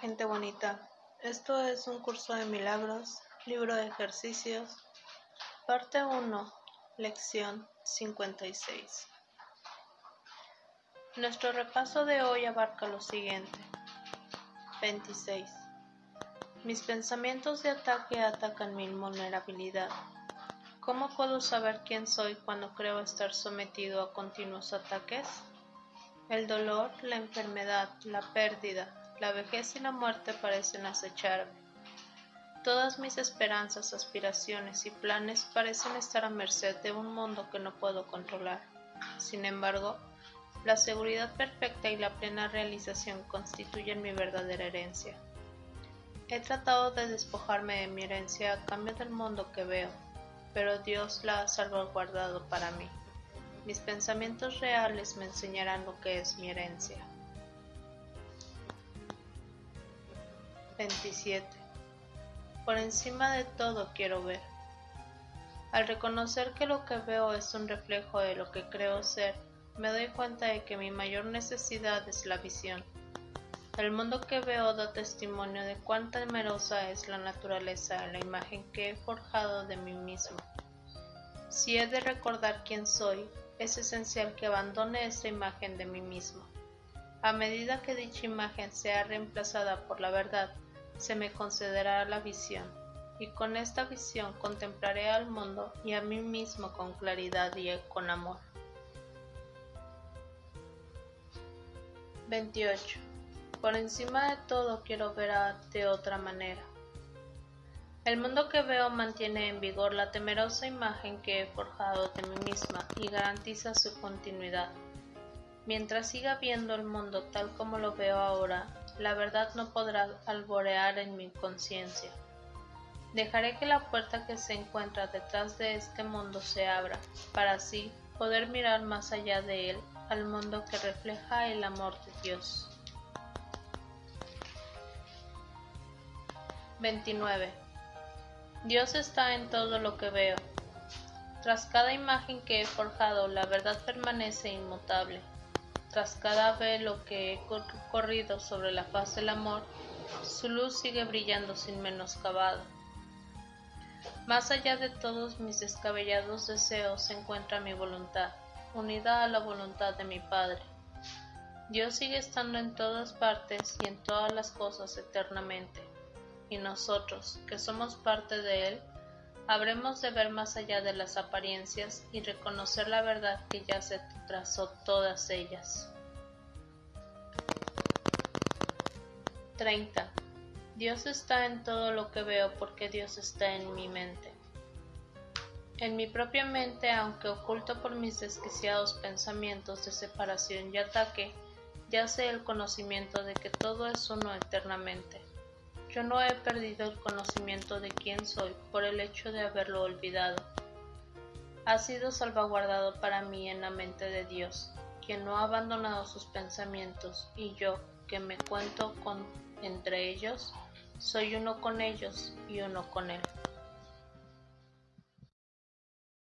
Gente bonita, esto es un curso de milagros, libro de ejercicios, parte 1, lección 56. Nuestro repaso de hoy abarca lo siguiente. 26. Mis pensamientos de ataque atacan mi vulnerabilidad. ¿Cómo puedo saber quién soy cuando creo estar sometido a continuos ataques? El dolor, la enfermedad, la pérdida, la vejez y la muerte parecen acecharme. Todas mis esperanzas, aspiraciones y planes parecen estar a merced de un mundo que no puedo controlar. Sin embargo, la seguridad perfecta y la plena realización constituyen mi verdadera herencia. He tratado de despojarme de mi herencia a cambio del mundo que veo, pero Dios la ha salvaguardado para mí. Mis pensamientos reales me enseñarán lo que es mi herencia. 27. Por encima de todo quiero ver. Al reconocer que lo que veo es un reflejo de lo que creo ser, me doy cuenta de que mi mayor necesidad es la visión. El mundo que veo da testimonio de cuán temerosa es la naturaleza la imagen que he forjado de mí mismo. Si he de recordar quién soy, es esencial que abandone esta imagen de mí mismo. A medida que dicha imagen sea reemplazada por la verdad, se me concederá la visión, y con esta visión contemplaré al mundo y a mí mismo con claridad y con amor. 28. Por encima de todo quiero ver de otra manera. El mundo que veo mantiene en vigor la temerosa imagen que he forjado de mí misma y garantiza su continuidad. Mientras siga viendo el mundo tal como lo veo ahora, la verdad no podrá alborear en mi conciencia. Dejaré que la puerta que se encuentra detrás de este mundo se abra, para así poder mirar más allá de él al mundo que refleja el amor de Dios. 29. Dios está en todo lo que veo. Tras cada imagen que he forjado, la verdad permanece inmutable. Tras cada velo que he corrido sobre la faz del amor, su luz sigue brillando sin menoscabado. Más allá de todos mis descabellados deseos se encuentra mi voluntad, unida a la voluntad de mi Padre. Dios sigue estando en todas partes y en todas las cosas eternamente, y nosotros, que somos parte de Él, habremos de ver más allá de las apariencias y reconocer la verdad que ya se trazó todas ellas. 30. Dios está en todo lo que veo porque Dios está en mi mente. En mi propia mente, aunque oculto por mis desquiciados pensamientos de separación y ataque, yace el conocimiento de que todo es uno eternamente. Yo no he perdido el conocimiento de quién soy por el hecho de haberlo olvidado. Ha sido salvaguardado para mí en la mente de Dios, quien no ha abandonado sus pensamientos, y yo, que me cuento con entre ellos, soy uno con ellos y uno con Él.